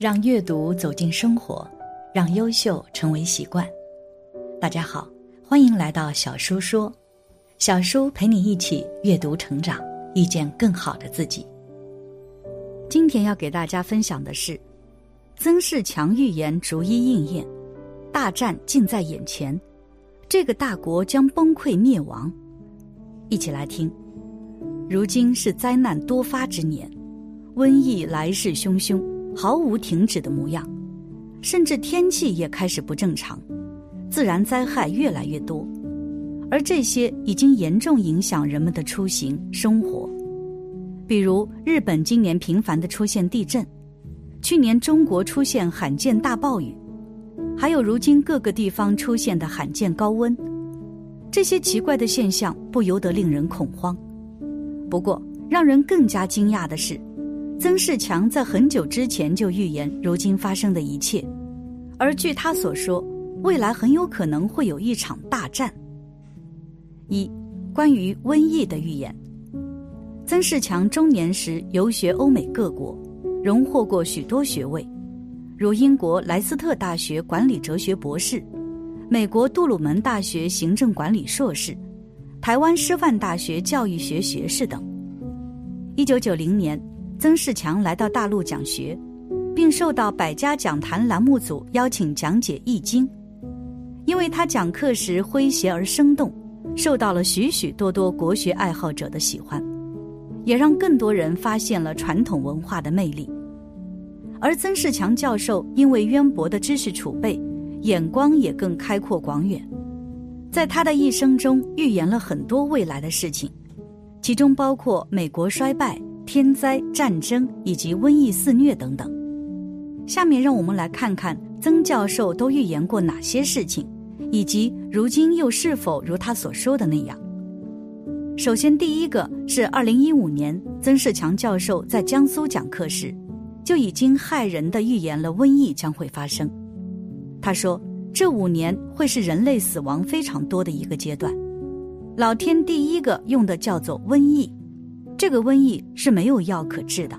让阅读走进生活，让优秀成为习惯。大家好，欢迎来到小叔说，小叔陪你一起阅读成长，遇见更好的自己。今天要给大家分享的是，曾仕强预言逐一应验，大战近在眼前，这个大国将崩溃灭亡。一起来听。如今是灾难多发之年，瘟疫来势汹汹。毫无停止的模样，甚至天气也开始不正常，自然灾害越来越多，而这些已经严重影响人们的出行生活。比如日本今年频繁的出现地震，去年中国出现罕见大暴雨，还有如今各个地方出现的罕见高温，这些奇怪的现象不由得令人恐慌。不过，让人更加惊讶的是。曾仕强在很久之前就预言如今发生的一切，而据他所说，未来很有可能会有一场大战。一、关于瘟疫的预言。曾仕强中年时游学欧美各国，荣获过许多学位，如英国莱斯特大学管理哲学博士、美国杜鲁门大学行政管理硕士、台湾师范大学教育学学士等。一九九零年。曾仕强来到大陆讲学，并受到百家讲坛栏目组邀请讲解《易经》，因为他讲课时诙谐而生动，受到了许许多多国学爱好者的喜欢，也让更多人发现了传统文化的魅力。而曾仕强教授因为渊博的知识储备，眼光也更开阔广远，在他的一生中预言了很多未来的事情，其中包括美国衰败。天灾、战争以及瘟疫肆虐等等。下面让我们来看看曾教授都预言过哪些事情，以及如今又是否如他所说的那样。首先，第一个是二零一五年，曾仕强教授在江苏讲课时，就已经骇人的预言了瘟疫将会发生。他说，这五年会是人类死亡非常多的一个阶段，老天第一个用的叫做瘟疫。这个瘟疫是没有药可治的，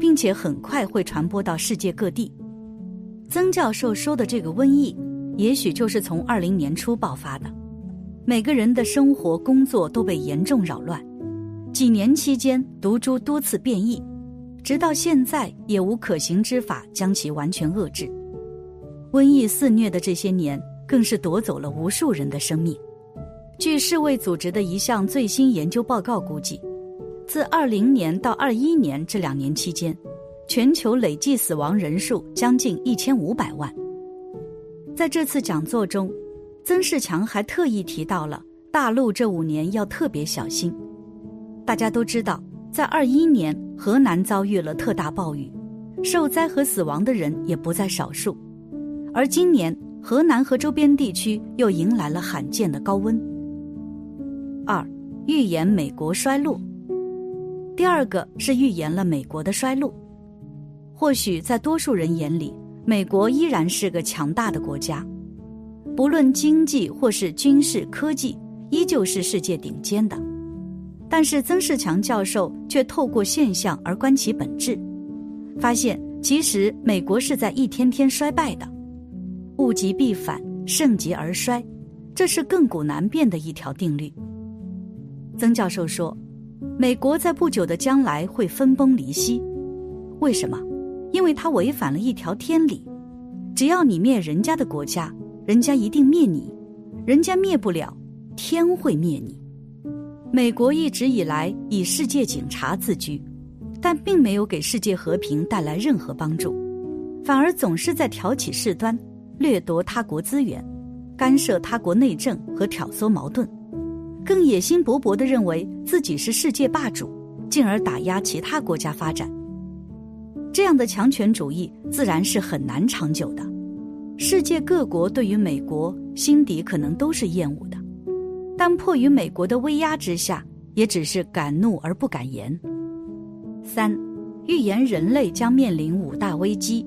并且很快会传播到世界各地。曾教授说的这个瘟疫，也许就是从二零年初爆发的。每个人的生活、工作都被严重扰乱。几年期间，毒株多次变异，直到现在也无可行之法将其完全遏制。瘟疫肆虐的这些年，更是夺走了无数人的生命。据世卫组织的一项最新研究报告估计。自二零年到二一年这两年期间，全球累计死亡人数将近一千五百万。在这次讲座中，曾仕强还特意提到了大陆这五年要特别小心。大家都知道，在二一年河南遭遇了特大暴雨，受灾和死亡的人也不在少数。而今年河南和周边地区又迎来了罕见的高温。二，预言美国衰落。第二个是预言了美国的衰落。或许在多数人眼里，美国依然是个强大的国家，不论经济或是军事科技，依旧是世界顶尖的。但是曾仕强教授却透过现象而观其本质，发现其实美国是在一天天衰败的。物极必反，盛极而衰，这是亘古难变的一条定律。曾教授说。美国在不久的将来会分崩离析，为什么？因为它违反了一条天理：只要你灭人家的国家，人家一定灭你；人家灭不了，天会灭你。美国一直以来以世界警察自居，但并没有给世界和平带来任何帮助，反而总是在挑起事端，掠夺他国资源，干涉他国内政和挑唆矛盾。更野心勃勃地认为自己是世界霸主，进而打压其他国家发展。这样的强权主义自然是很难长久的。世界各国对于美国心底可能都是厌恶的，但迫于美国的威压之下，也只是敢怒而不敢言。三，预言人类将面临五大危机。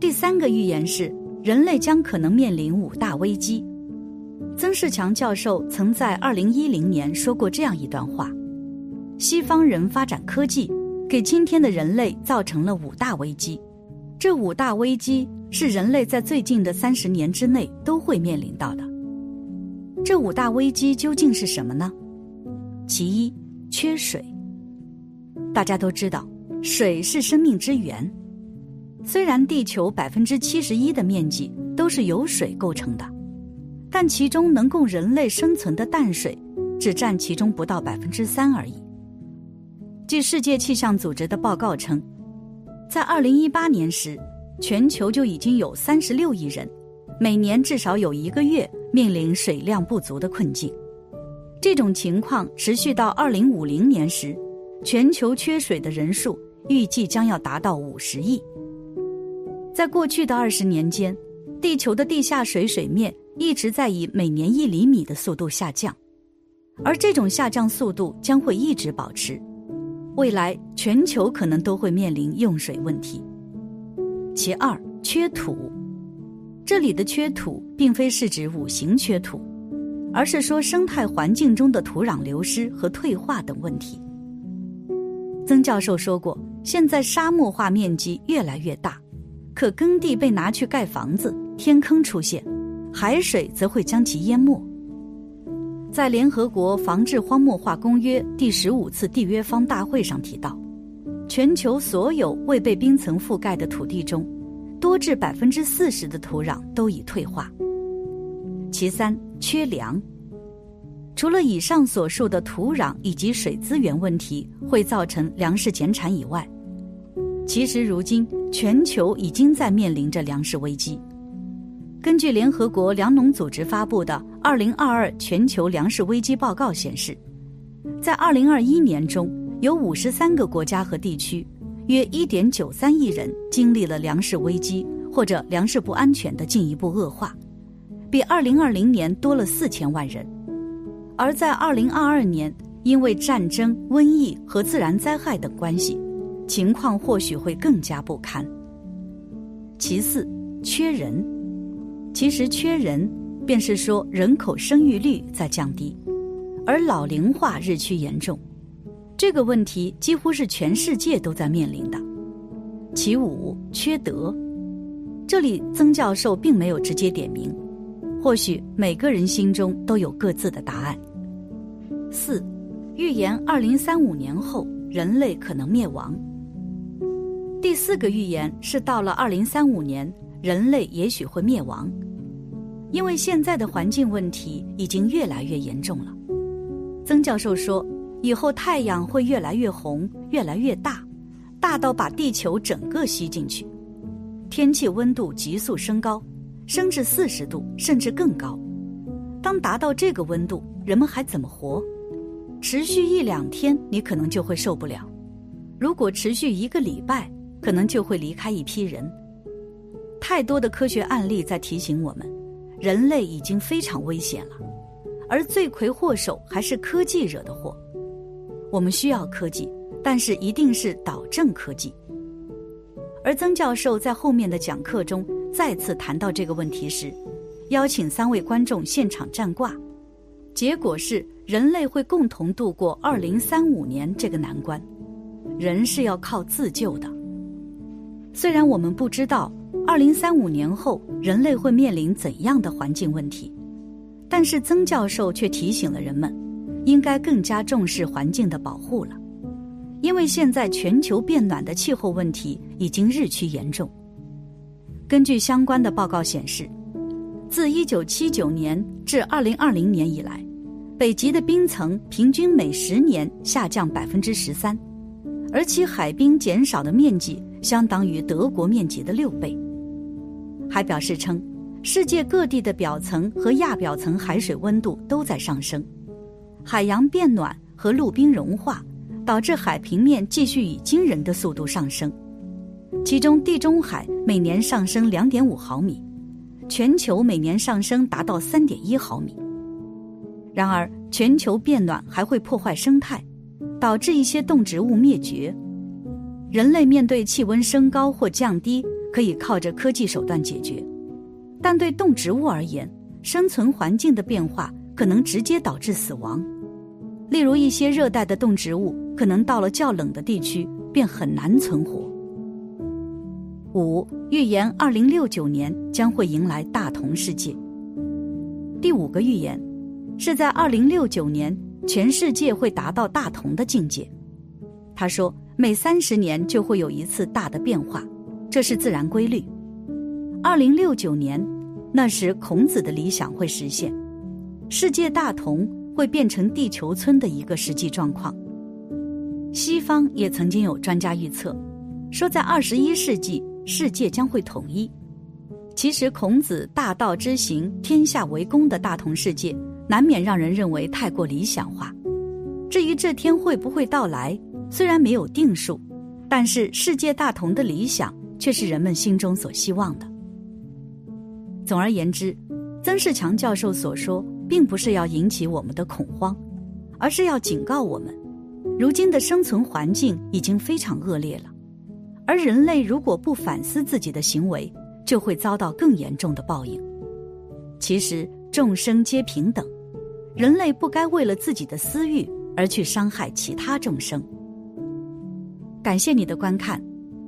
第三个预言是人类将可能面临五大危机。曾仕强教授曾在二零一零年说过这样一段话：西方人发展科技，给今天的人类造成了五大危机，这五大危机是人类在最近的三十年之内都会面临到的。这五大危机究竟是什么呢？其一，缺水。大家都知道，水是生命之源。虽然地球百分之七十一的面积都是由水构成的，但其中能供人类生存的淡水只占其中不到百分之三而已。据世界气象组织的报告称，在二零一八年时，全球就已经有三十六亿人，每年至少有一个月面临水量不足的困境。这种情况持续到二零五零年时，全球缺水的人数预计将要达到五十亿。在过去的二十年间，地球的地下水水面一直在以每年一厘米的速度下降，而这种下降速度将会一直保持。未来全球可能都会面临用水问题。其二，缺土。这里的缺土并非是指五行缺土，而是说生态环境中的土壤流失和退化等问题。曾教授说过，现在沙漠化面积越来越大，可耕地被拿去盖房子，天坑出现，海水则会将其淹没。在联合国防治荒漠化公约第十五次缔约方大会上提到，全球所有未被冰层覆盖的土地中，多至百分之四十的土壤都已退化。其三，缺粮。除了以上所述的土壤以及水资源问题会造成粮食减产以外，其实如今全球已经在面临着粮食危机。根据联合国粮农组织发布的《二零二二全球粮食危机报告》显示，在二零二一年中，有五十三个国家和地区，约一点九三亿人经历了粮食危机或者粮食不安全的进一步恶化，比二零二零年多了四千万人。而在二零二二年，因为战争、瘟疫和自然灾害等关系，情况或许会更加不堪。其四，缺人。其实缺人，便是说人口生育率在降低，而老龄化日趋严重。这个问题几乎是全世界都在面临的。其五，缺德。这里曾教授并没有直接点名，或许每个人心中都有各自的答案。四，预言二零三五年后人类可能灭亡。第四个预言是到了二零三五年。人类也许会灭亡，因为现在的环境问题已经越来越严重了。曾教授说，以后太阳会越来越红，越来越大，大到把地球整个吸进去。天气温度急速升高，升至四十度甚至更高。当达到这个温度，人们还怎么活？持续一两天，你可能就会受不了；如果持续一个礼拜，可能就会离开一批人。太多的科学案例在提醒我们，人类已经非常危险了，而罪魁祸首还是科技惹的祸。我们需要科技，但是一定是导正科技。而曾教授在后面的讲课中再次谈到这个问题时，邀请三位观众现场占卦，结果是人类会共同度过二零三五年这个难关，人是要靠自救的。虽然我们不知道。二零三五年后，人类会面临怎样的环境问题？但是曾教授却提醒了人们，应该更加重视环境的保护了，因为现在全球变暖的气候问题已经日趋严重。根据相关的报告显示，自一九七九年至二零二零年以来，北极的冰层平均每十年下降百分之十三，而其海冰减少的面积相当于德国面积的六倍。还表示称，世界各地的表层和亚表层海水温度都在上升，海洋变暖和陆冰融化导致海平面继续以惊人的速度上升，其中地中海每年上升两点五毫米，全球每年上升达到三点一毫米。然而，全球变暖还会破坏生态，导致一些动植物灭绝。人类面对气温升高或降低。可以靠着科技手段解决，但对动植物而言，生存环境的变化可能直接导致死亡。例如，一些热带的动植物可能到了较冷的地区便很难存活。五预言二零六九年将会迎来大同世界。第五个预言是在二零六九年，全世界会达到大同的境界。他说，每三十年就会有一次大的变化，这是自然规律。二零六九年，那时孔子的理想会实现，世界大同会变成地球村的一个实际状况。西方也曾经有专家预测，说在二十一世纪世界将会统一。其实孔子大道之行，天下为公的大同世界，难免让人认为太过理想化。至于这天会不会到来，虽然没有定数，但是世界大同的理想却是人们心中所希望的。总而言之，曾仕强教授所说，并不是要引起我们的恐慌，而是要警告我们：如今的生存环境已经非常恶劣了，而人类如果不反思自己的行为，就会遭到更严重的报应。其实众生皆平等，人类不该为了自己的私欲而去伤害其他众生。感谢你的观看，